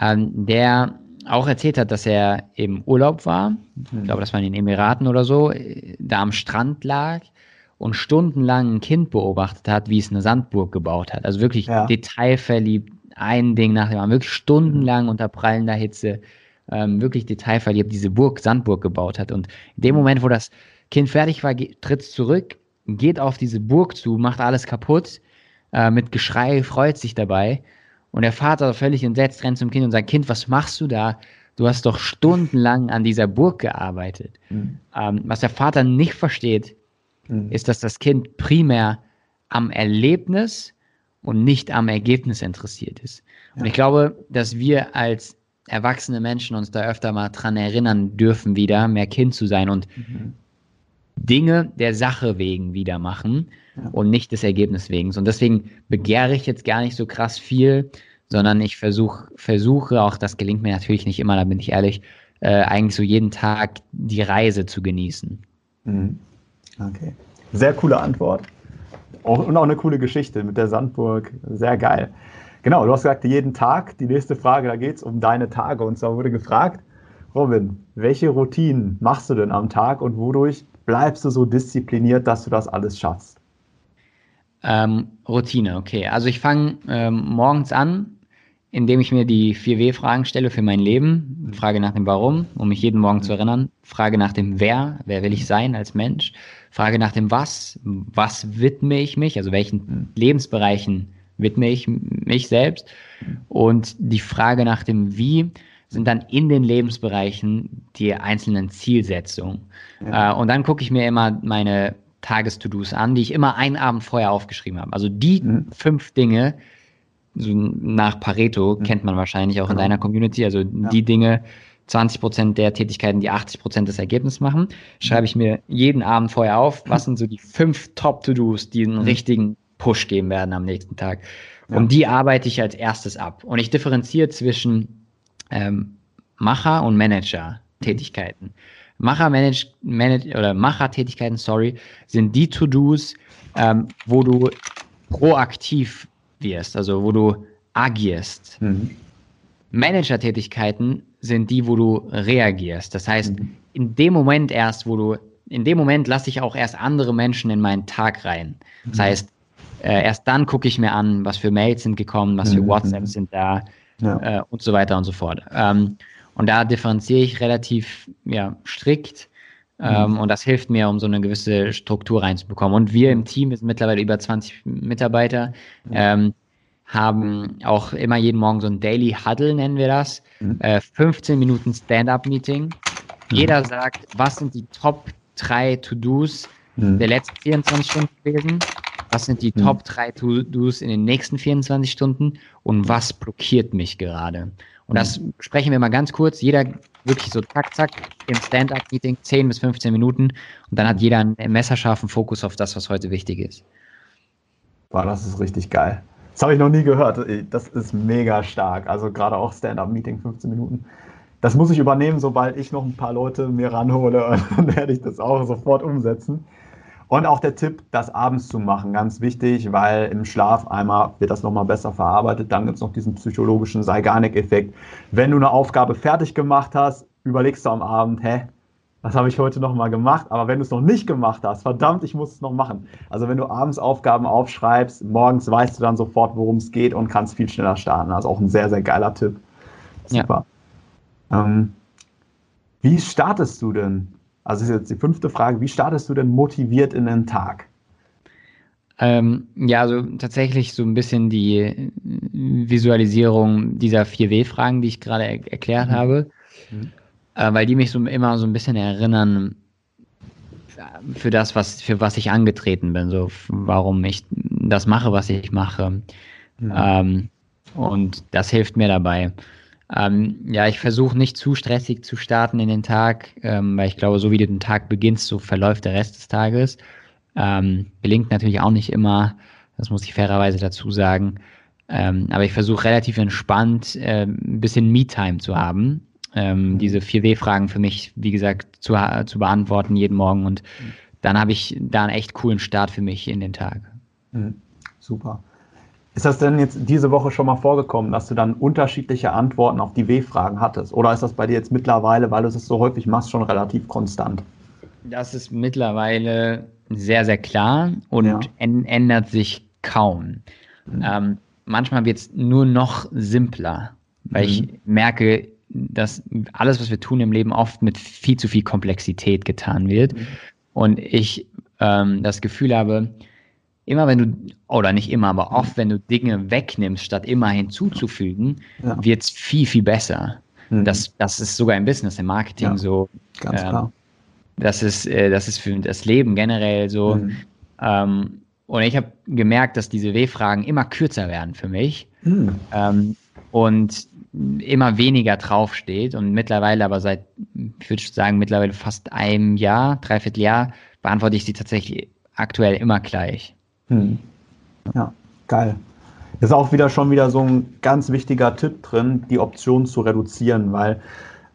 Ähm, der auch erzählt hat, dass er im Urlaub war, ich glaube, das war in den Emiraten oder so, da am Strand lag und stundenlang ein Kind beobachtet hat, wie es eine Sandburg gebaut hat. Also wirklich ja. detailverliebt, ein Ding nach dem anderen, wirklich stundenlang unter prallender Hitze, ähm, wirklich detailverliebt diese Burg, Sandburg gebaut hat. Und in dem Moment, wo das Kind fertig war, tritt es zurück, geht auf diese Burg zu, macht alles kaputt, äh, mit Geschrei, freut sich dabei und der Vater völlig entsetzt rennt zum Kind und sagt, Kind, was machst du da? Du hast doch stundenlang an dieser Burg gearbeitet. Mhm. Ähm, was der Vater nicht versteht, mhm. ist, dass das Kind primär am Erlebnis und nicht am Ergebnis interessiert ist. Ja. Und ich glaube, dass wir als erwachsene Menschen uns da öfter mal dran erinnern dürfen, wieder mehr Kind zu sein und mhm. Dinge der Sache wegen wieder machen ja. und nicht des Ergebnisses wegen. Und deswegen begehre ich jetzt gar nicht so krass viel, sondern ich versuch, versuche, auch das gelingt mir natürlich nicht immer, da bin ich ehrlich, äh, eigentlich so jeden Tag die Reise zu genießen. Mhm. Okay. Sehr coole Antwort. Auch, und auch eine coole Geschichte mit der Sandburg. Sehr geil. Genau, du hast gesagt, jeden Tag. Die nächste Frage, da geht es um deine Tage. Und zwar wurde gefragt, Robin, welche Routinen machst du denn am Tag und wodurch bleibst du so diszipliniert, dass du das alles schaffst? Ähm, Routine, okay. Also ich fange ähm, morgens an, indem ich mir die 4W-Fragen stelle für mein Leben. Frage nach dem Warum, um mich jeden Morgen zu erinnern. Frage nach dem Wer, wer will ich sein als Mensch. Frage nach dem Was, was widme ich mich, also welchen Lebensbereichen widme ich mich selbst. Und die Frage nach dem Wie sind dann in den Lebensbereichen die einzelnen Zielsetzungen. Ja. Äh, und dann gucke ich mir immer meine Tages-To-Dos an, die ich immer einen Abend vorher aufgeschrieben habe. Also die mhm. fünf Dinge, so nach Pareto mhm. kennt man wahrscheinlich auch genau. in deiner Community, also ja. die Dinge, 20 Prozent der Tätigkeiten, die 80 Prozent des Ergebnisses machen, schreibe ich mir jeden Abend vorher auf, was sind so die fünf Top-To-Dos, die einen mhm. richtigen Push geben werden am nächsten Tag. Ja. Und die arbeite ich als erstes ab. Und ich differenziere zwischen ähm, Macher und Manager-Tätigkeiten. Macher Manage, Manage oder Macher-Tätigkeiten, sorry, sind die To-Dos, ähm, wo du proaktiv wirst, also wo du agierst. Mhm. Manager-Tätigkeiten sind die, wo du reagierst. Das heißt, mhm. in dem Moment erst, wo du, in dem Moment lasse ich auch erst andere Menschen in meinen Tag rein. Das mhm. heißt, äh, erst dann gucke ich mir an, was für Mails sind gekommen, was für mhm. WhatsApps sind da ja. äh, und so weiter und so fort. Ähm, und da differenziere ich relativ ja, strikt. Ähm, mhm. und das hilft mir, um so eine gewisse Struktur reinzubekommen. Und wir im Team, wir sind mittlerweile über 20 Mitarbeiter, ähm, haben auch immer jeden Morgen so ein Daily Huddle, nennen wir das. Mhm. Äh, 15 Minuten Stand-up-Meeting. Mhm. Jeder sagt, was sind die Top 3 To-Dos mhm. der letzten 24 Stunden gewesen? Was sind die mhm. Top 3 To-Dos in den nächsten 24 Stunden? Und was blockiert mich gerade? Und das mhm. sprechen wir mal ganz kurz. Jeder wirklich so zack, zack im Stand-up-Meeting 10 bis 15 Minuten. Und dann hat jeder einen messerscharfen Fokus auf das, was heute wichtig ist. Boah, das ist richtig geil. Das habe ich noch nie gehört. Das ist mega stark. Also gerade auch Stand-up-Meeting 15 Minuten. Das muss ich übernehmen, sobald ich noch ein paar Leute mir ranhole. Dann werde ich das auch sofort umsetzen. Und auch der Tipp, das abends zu machen, ganz wichtig, weil im Schlaf einmal wird das nochmal besser verarbeitet. Dann gibt es noch diesen psychologischen Zeigarnik-Effekt. Wenn du eine Aufgabe fertig gemacht hast, überlegst du am Abend, hä, was habe ich heute nochmal gemacht? Aber wenn du es noch nicht gemacht hast, verdammt, ich muss es noch machen. Also wenn du abends Aufgaben aufschreibst, morgens weißt du dann sofort, worum es geht und kannst viel schneller starten. Also auch ein sehr, sehr geiler Tipp. Super. Ja. Ähm, wie startest du denn also ist jetzt die fünfte Frage, wie startest du denn motiviert in den Tag? Ähm, ja, also tatsächlich so ein bisschen die Visualisierung dieser 4W-Fragen, die ich gerade er erklärt mhm. habe, mhm. Äh, weil die mich so immer so ein bisschen erinnern für das, was, für was ich angetreten bin, so warum ich das mache, was ich mache. Mhm. Ähm, und das hilft mir dabei. Ähm, ja, ich versuche nicht zu stressig zu starten in den Tag, ähm, weil ich glaube, so wie du den Tag beginnst, so verläuft der Rest des Tages. Ähm, gelingt natürlich auch nicht immer, das muss ich fairerweise dazu sagen. Ähm, aber ich versuche relativ entspannt äh, ein bisschen Me-Time zu haben. Ähm, diese 4W-Fragen für mich, wie gesagt, zu, zu beantworten jeden Morgen. Und dann habe ich da einen echt coolen Start für mich in den Tag. Mhm. Super. Ist das denn jetzt diese Woche schon mal vorgekommen, dass du dann unterschiedliche Antworten auf die W-Fragen hattest? Oder ist das bei dir jetzt mittlerweile, weil du es so häufig machst, schon relativ konstant? Das ist mittlerweile sehr, sehr klar und ja. ändert sich kaum. Mhm. Ähm, manchmal wird es nur noch simpler, weil mhm. ich merke, dass alles, was wir tun im Leben, oft mit viel zu viel Komplexität getan wird. Mhm. Und ich ähm, das Gefühl habe, immer wenn du, oder nicht immer, aber oft, wenn du Dinge wegnimmst, statt immer hinzuzufügen, ja. wird es viel, viel besser. Mhm. Das, das ist sogar im Business, im Marketing ja, so. Ganz ähm, klar. Das ist, äh, das ist für das Leben generell so. Mhm. Ähm, und ich habe gemerkt, dass diese W-Fragen immer kürzer werden für mich mhm. ähm, und immer weniger draufsteht. Und mittlerweile, aber seit, ich würde sagen, mittlerweile fast einem Jahr, dreiviertel Jahr, beantworte ich sie tatsächlich aktuell immer gleich. Hm. Ja, geil. Ist auch wieder schon wieder so ein ganz wichtiger Tipp drin, die Optionen zu reduzieren, weil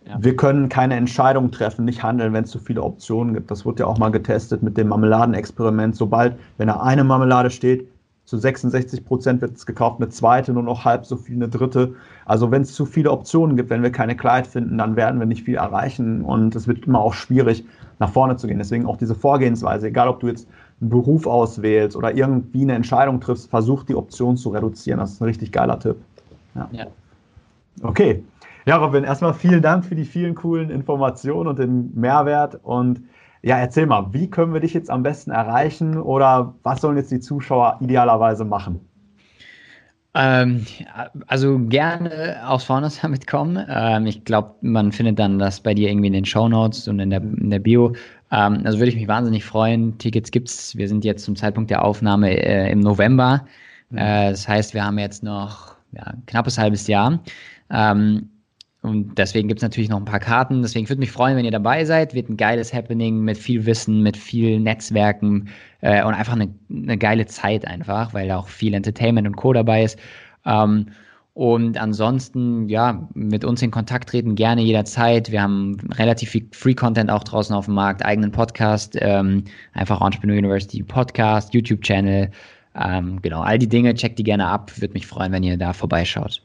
ja. wir können keine Entscheidung treffen, nicht handeln, wenn es zu viele Optionen gibt. Das wurde ja auch mal getestet mit dem Marmeladenexperiment. Sobald, wenn da eine Marmelade steht, zu 66 Prozent wird es gekauft, eine zweite, nur noch halb so viel, eine dritte. Also wenn es zu viele Optionen gibt, wenn wir keine Klarheit finden, dann werden wir nicht viel erreichen und es wird immer auch schwierig, nach vorne zu gehen. Deswegen auch diese Vorgehensweise, egal ob du jetzt einen Beruf auswählst oder irgendwie eine Entscheidung triffst, versuch die Option zu reduzieren. Das ist ein richtig geiler Tipp. Ja. ja. Okay. Ja, Robin, erstmal vielen Dank für die vielen coolen Informationen und den Mehrwert. Und ja, erzähl mal, wie können wir dich jetzt am besten erreichen oder was sollen jetzt die Zuschauer idealerweise machen? Ähm, also gerne aus vorne damit kommen. Ähm, ich glaube, man findet dann das bei dir irgendwie in den Show Notes und in der, in der Bio. Ähm, also würde ich mich wahnsinnig freuen. Tickets gibt's. Wir sind jetzt zum Zeitpunkt der Aufnahme äh, im November. Mhm. Äh, das heißt, wir haben jetzt noch ja, ein knappes halbes Jahr. Ähm, und deswegen gibt es natürlich noch ein paar Karten. Deswegen würde mich freuen, wenn ihr dabei seid. Wird ein geiles Happening mit viel Wissen, mit viel Netzwerken äh, und einfach eine, eine, geile Zeit einfach, weil auch viel Entertainment und Co. dabei ist. Ähm, und ansonsten, ja, mit uns in Kontakt treten gerne jederzeit. Wir haben relativ viel Free-Content auch draußen auf dem Markt, eigenen Podcast, ähm, einfach Entrepreneur University Podcast, YouTube-Channel. Ähm, genau, all die Dinge, checkt die gerne ab. Würde mich freuen, wenn ihr da vorbeischaut.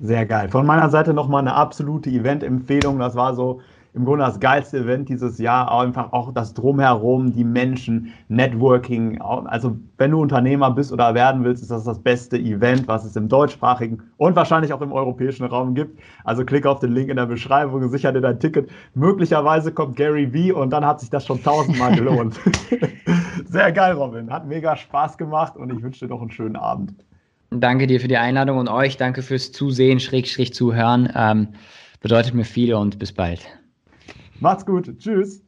Sehr geil. Von meiner Seite nochmal eine absolute Event-Empfehlung. Das war so im Grunde das geilste Event dieses Jahr. Einfach auch das Drumherum, die Menschen, Networking. Also, wenn du Unternehmer bist oder werden willst, ist das das beste Event, was es im deutschsprachigen und wahrscheinlich auch im europäischen Raum gibt. Also, klick auf den Link in der Beschreibung, sicher dir dein Ticket. Möglicherweise kommt Gary V und dann hat sich das schon tausendmal gelohnt. Sehr geil, Robin. Hat mega Spaß gemacht und ich wünsche dir noch einen schönen Abend. Danke dir für die Einladung und euch danke fürs Zusehen, Schrägstrich zuhören. Ähm, bedeutet mir viel und bis bald. Macht's gut. Tschüss.